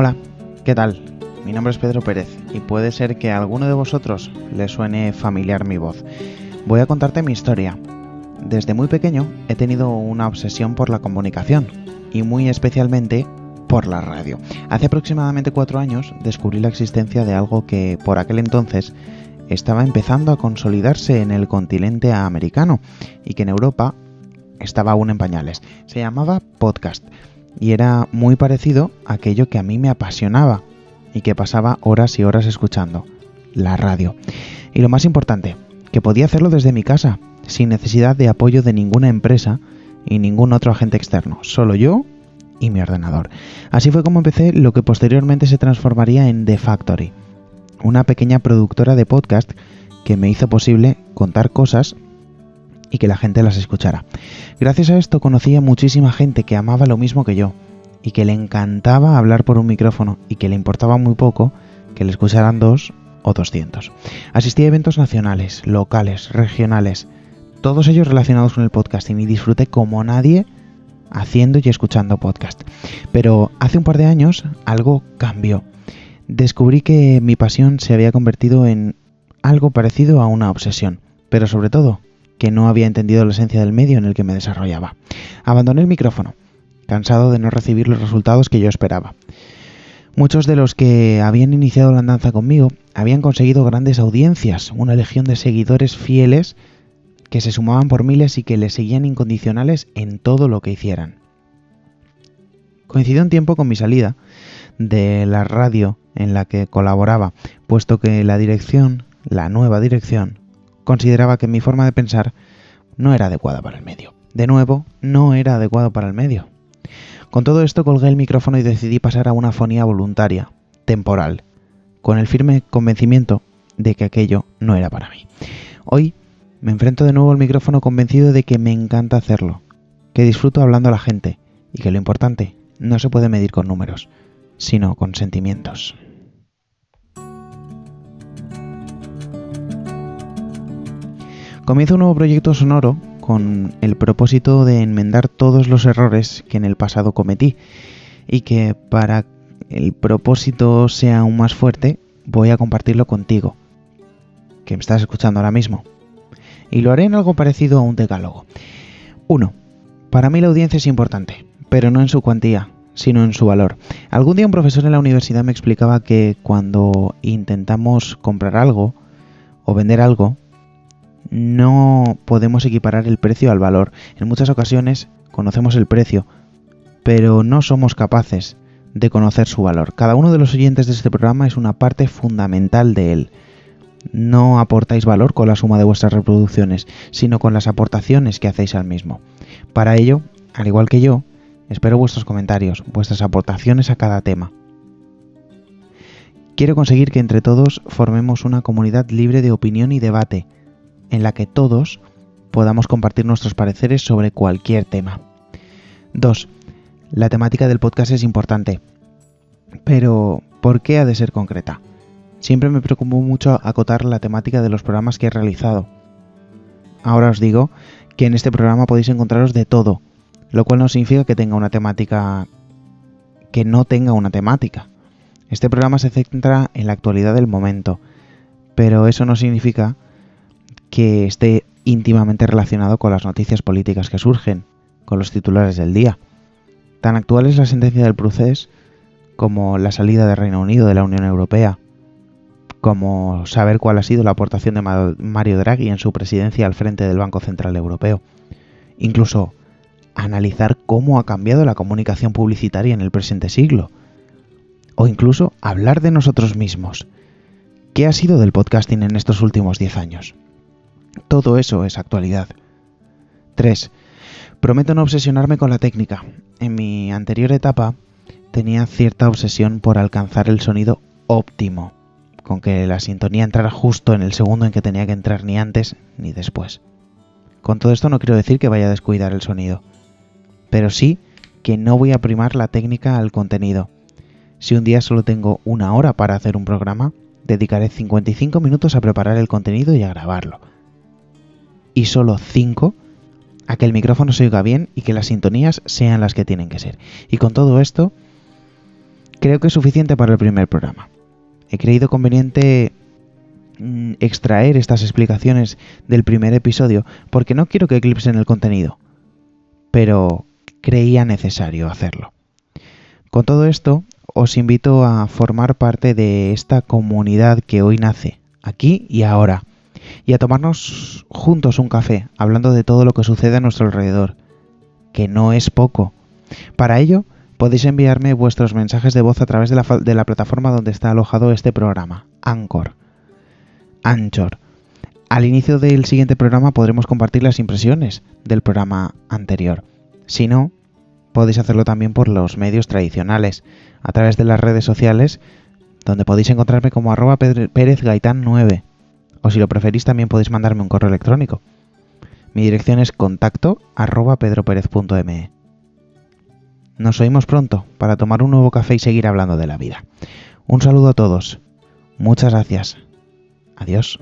Hola, ¿qué tal? Mi nombre es Pedro Pérez y puede ser que a alguno de vosotros le suene familiar mi voz. Voy a contarte mi historia. Desde muy pequeño he tenido una obsesión por la comunicación y muy especialmente por la radio. Hace aproximadamente cuatro años descubrí la existencia de algo que por aquel entonces estaba empezando a consolidarse en el continente americano y que en Europa estaba aún en pañales. Se llamaba podcast y era muy parecido a aquello que a mí me apasionaba y que pasaba horas y horas escuchando, la radio. Y lo más importante, que podía hacerlo desde mi casa, sin necesidad de apoyo de ninguna empresa y ningún otro agente externo, solo yo y mi ordenador. Así fue como empecé lo que posteriormente se transformaría en The Factory, una pequeña productora de podcast que me hizo posible contar cosas y que la gente las escuchara. Gracias a esto conocí a muchísima gente que amaba lo mismo que yo y que le encantaba hablar por un micrófono y que le importaba muy poco que le escucharan dos o doscientos. Asistí a eventos nacionales, locales, regionales, todos ellos relacionados con el podcasting y disfruté como nadie haciendo y escuchando podcast. Pero hace un par de años algo cambió. Descubrí que mi pasión se había convertido en algo parecido a una obsesión, pero sobre todo que no había entendido la esencia del medio en el que me desarrollaba. Abandoné el micrófono, cansado de no recibir los resultados que yo esperaba. Muchos de los que habían iniciado la andanza conmigo habían conseguido grandes audiencias, una legión de seguidores fieles que se sumaban por miles y que le seguían incondicionales en todo lo que hicieran. Coincidió un tiempo con mi salida de la radio en la que colaboraba, puesto que la dirección, la nueva dirección, consideraba que mi forma de pensar no era adecuada para el medio. De nuevo, no era adecuado para el medio. Con todo esto colgué el micrófono y decidí pasar a una fonía voluntaria, temporal, con el firme convencimiento de que aquello no era para mí. Hoy me enfrento de nuevo al micrófono convencido de que me encanta hacerlo, que disfruto hablando a la gente y que lo importante no se puede medir con números, sino con sentimientos. Comienzo un nuevo proyecto sonoro con el propósito de enmendar todos los errores que en el pasado cometí y que para el propósito sea aún más fuerte voy a compartirlo contigo, que me estás escuchando ahora mismo. Y lo haré en algo parecido a un decálogo. 1. Para mí la audiencia es importante, pero no en su cuantía, sino en su valor. Algún día un profesor en la universidad me explicaba que cuando intentamos comprar algo o vender algo, no podemos equiparar el precio al valor. En muchas ocasiones conocemos el precio, pero no somos capaces de conocer su valor. Cada uno de los oyentes de este programa es una parte fundamental de él. No aportáis valor con la suma de vuestras reproducciones, sino con las aportaciones que hacéis al mismo. Para ello, al igual que yo, espero vuestros comentarios, vuestras aportaciones a cada tema. Quiero conseguir que entre todos formemos una comunidad libre de opinión y debate, en la que todos podamos compartir nuestros pareceres sobre cualquier tema. 2. La temática del podcast es importante. Pero, ¿por qué ha de ser concreta? Siempre me preocupó mucho acotar la temática de los programas que he realizado. Ahora os digo que en este programa podéis encontraros de todo, lo cual no significa que tenga una temática que no tenga una temática. Este programa se centra en la actualidad del momento, pero eso no significa que esté íntimamente relacionado con las noticias políticas que surgen, con los titulares del día. Tan actual es la sentencia del procés como la salida del Reino Unido de la Unión Europea, como saber cuál ha sido la aportación de Mario Draghi en su presidencia al frente del Banco Central Europeo. Incluso analizar cómo ha cambiado la comunicación publicitaria en el presente siglo. O incluso hablar de nosotros mismos. ¿Qué ha sido del podcasting en estos últimos 10 años? Todo eso es actualidad. 3. Prometo no obsesionarme con la técnica. En mi anterior etapa tenía cierta obsesión por alcanzar el sonido óptimo, con que la sintonía entrara justo en el segundo en que tenía que entrar ni antes ni después. Con todo esto no quiero decir que vaya a descuidar el sonido, pero sí que no voy a primar la técnica al contenido. Si un día solo tengo una hora para hacer un programa, dedicaré 55 minutos a preparar el contenido y a grabarlo y solo 5 a que el micrófono se oiga bien y que las sintonías sean las que tienen que ser. Y con todo esto, creo que es suficiente para el primer programa. He creído conveniente mm, extraer estas explicaciones del primer episodio porque no quiero que eclipsen el contenido, pero creía necesario hacerlo. Con todo esto, os invito a formar parte de esta comunidad que hoy nace, aquí y ahora, y a tomarnos juntos un café, hablando de todo lo que sucede a nuestro alrededor, que no es poco. Para ello, podéis enviarme vuestros mensajes de voz a través de la, plataforma donde está alojado este programa, Anchor. Anchor. Al inicio del siguiente programa podremos compartir las impresiones del programa anterior. Si no, podéis hacerlo también por los medios tradicionales, a través de las redes sociales, donde podéis encontrarme como arroba Gaitán 9 O si lo preferís también podéis mandarme un correo electrónico. Mi dirección es contacto pedroperez.me. Nos oímos pronto para tomar un nuevo café y seguir hablando de la vida. Un saludo a todos. Muchas gracias. Adiós.